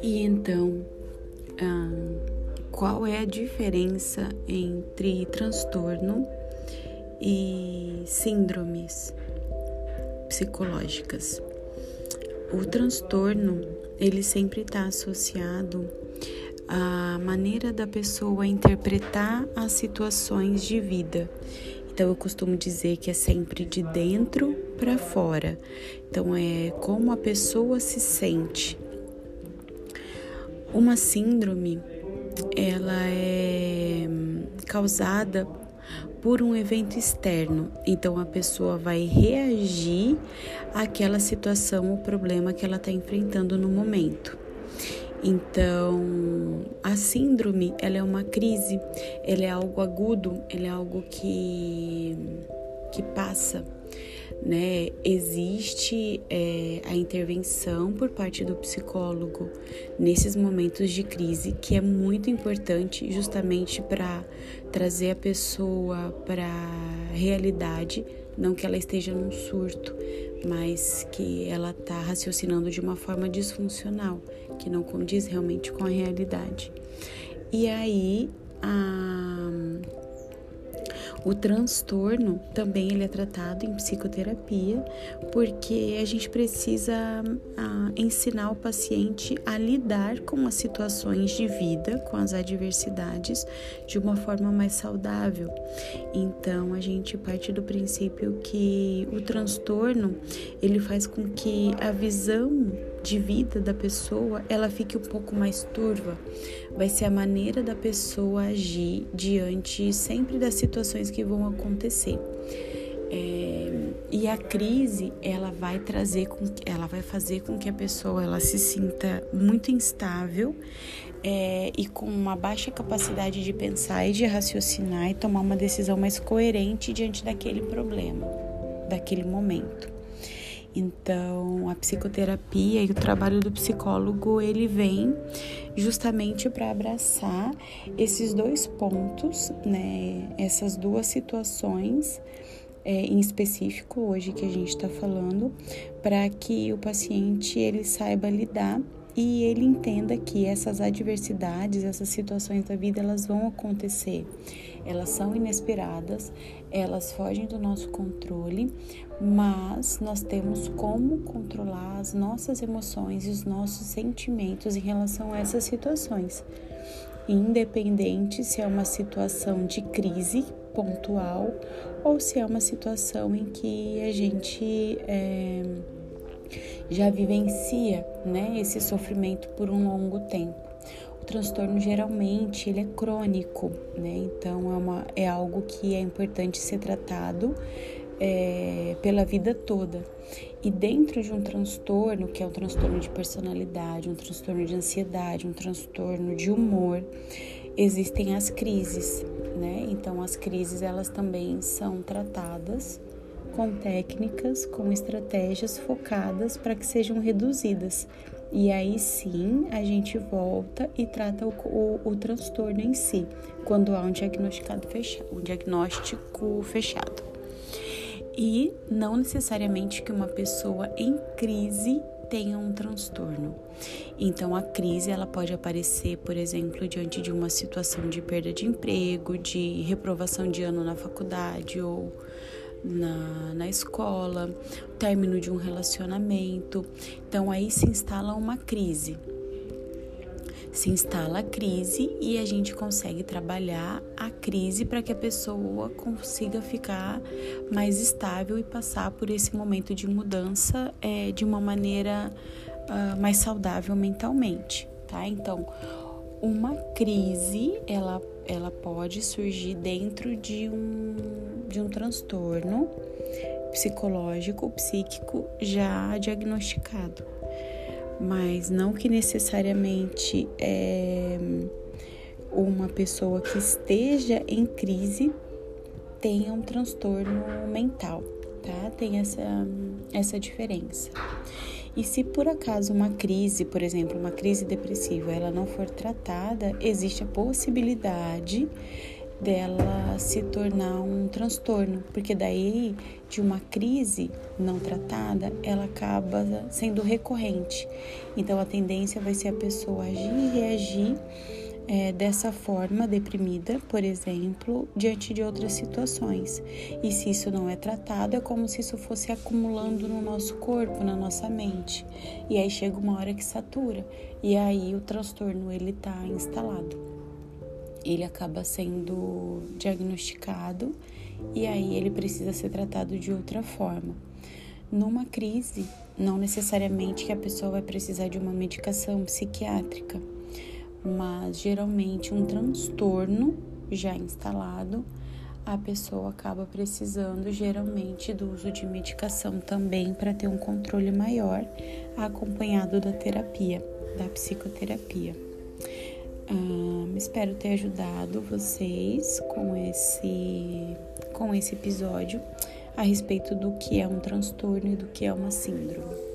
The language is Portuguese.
E então, qual é a diferença entre transtorno e síndromes psicológicas? O transtorno, ele sempre está associado à maneira da pessoa interpretar as situações de vida. Então eu costumo dizer que é sempre de dentro para fora. Então é como a pessoa se sente. Uma síndrome, ela é causada por um evento externo. Então a pessoa vai reagir àquela situação ou problema que ela está enfrentando no momento. Então, a síndrome, ela é uma crise, ela é algo agudo, ela é algo que que passa né? Existe é, a intervenção por parte do psicólogo nesses momentos de crise, que é muito importante justamente para trazer a pessoa para realidade, não que ela esteja num surto, mas que ela está raciocinando de uma forma disfuncional, que não condiz realmente com a realidade. E aí a o transtorno também ele é tratado em psicoterapia, porque a gente precisa ah, ensinar o paciente a lidar com as situações de vida, com as adversidades, de uma forma mais saudável. Então a gente parte do princípio que o transtorno ele faz com que a visão de vida da pessoa ela fique um pouco mais turva. Vai ser a maneira da pessoa agir diante sempre das situações que vão acontecer. É, e a crise ela vai trazer com ela vai fazer com que a pessoa ela se sinta muito instável é, e com uma baixa capacidade de pensar e de raciocinar e tomar uma decisão mais coerente diante daquele problema, daquele momento. Então, a psicoterapia e o trabalho do psicólogo, ele vem justamente para abraçar esses dois pontos, né, essas duas situações é, em específico hoje que a gente está falando, para que o paciente ele saiba lidar e ele entenda que essas adversidades, essas situações da vida, elas vão acontecer. Elas são inesperadas, elas fogem do nosso controle, mas nós temos como controlar as nossas emoções e os nossos sentimentos em relação a essas situações. Independente se é uma situação de crise pontual ou se é uma situação em que a gente é, já vivencia né, esse sofrimento por um longo tempo. Transtorno geralmente ele é crônico, né? Então é, uma, é algo que é importante ser tratado é, pela vida toda. E dentro de um transtorno, que é um transtorno de personalidade, um transtorno de ansiedade, um transtorno de humor, existem as crises, né? Então as crises elas também são tratadas com técnicas, com estratégias focadas para que sejam reduzidas. E aí sim a gente volta e trata o, o, o transtorno em si, quando há um diagnosticado fechado, um diagnóstico fechado. E não necessariamente que uma pessoa em crise tenha um transtorno. Então a crise ela pode aparecer, por exemplo, diante de uma situação de perda de emprego, de reprovação de ano na faculdade ou na, na escola, término de um relacionamento. Então aí se instala uma crise. Se instala a crise e a gente consegue trabalhar a crise para que a pessoa consiga ficar mais estável e passar por esse momento de mudança é, de uma maneira uh, mais saudável mentalmente, tá? Então, uma crise ela, ela pode surgir dentro de um, de um transtorno psicológico, psíquico já diagnosticado, mas não que necessariamente é, uma pessoa que esteja em crise tenha um transtorno mental, tá? Tem essa, essa diferença. E se por acaso uma crise, por exemplo, uma crise depressiva, ela não for tratada, existe a possibilidade dela se tornar um transtorno, porque daí de uma crise não tratada, ela acaba sendo recorrente. Então a tendência vai ser a pessoa agir e reagir é, dessa forma deprimida, por exemplo, diante de outras situações. E se isso não é tratado, é como se isso fosse acumulando no nosso corpo, na nossa mente. E aí chega uma hora que satura, e aí o transtorno ele está instalado. Ele acaba sendo diagnosticado e aí ele precisa ser tratado de outra forma. Numa crise, não necessariamente que a pessoa vai precisar de uma medicação psiquiátrica mas geralmente um transtorno já instalado, a pessoa acaba precisando geralmente do uso de medicação também para ter um controle maior, acompanhado da terapia, da psicoterapia. Espero ter ajudado vocês com esse, com esse episódio a respeito do que é um transtorno e do que é uma síndrome.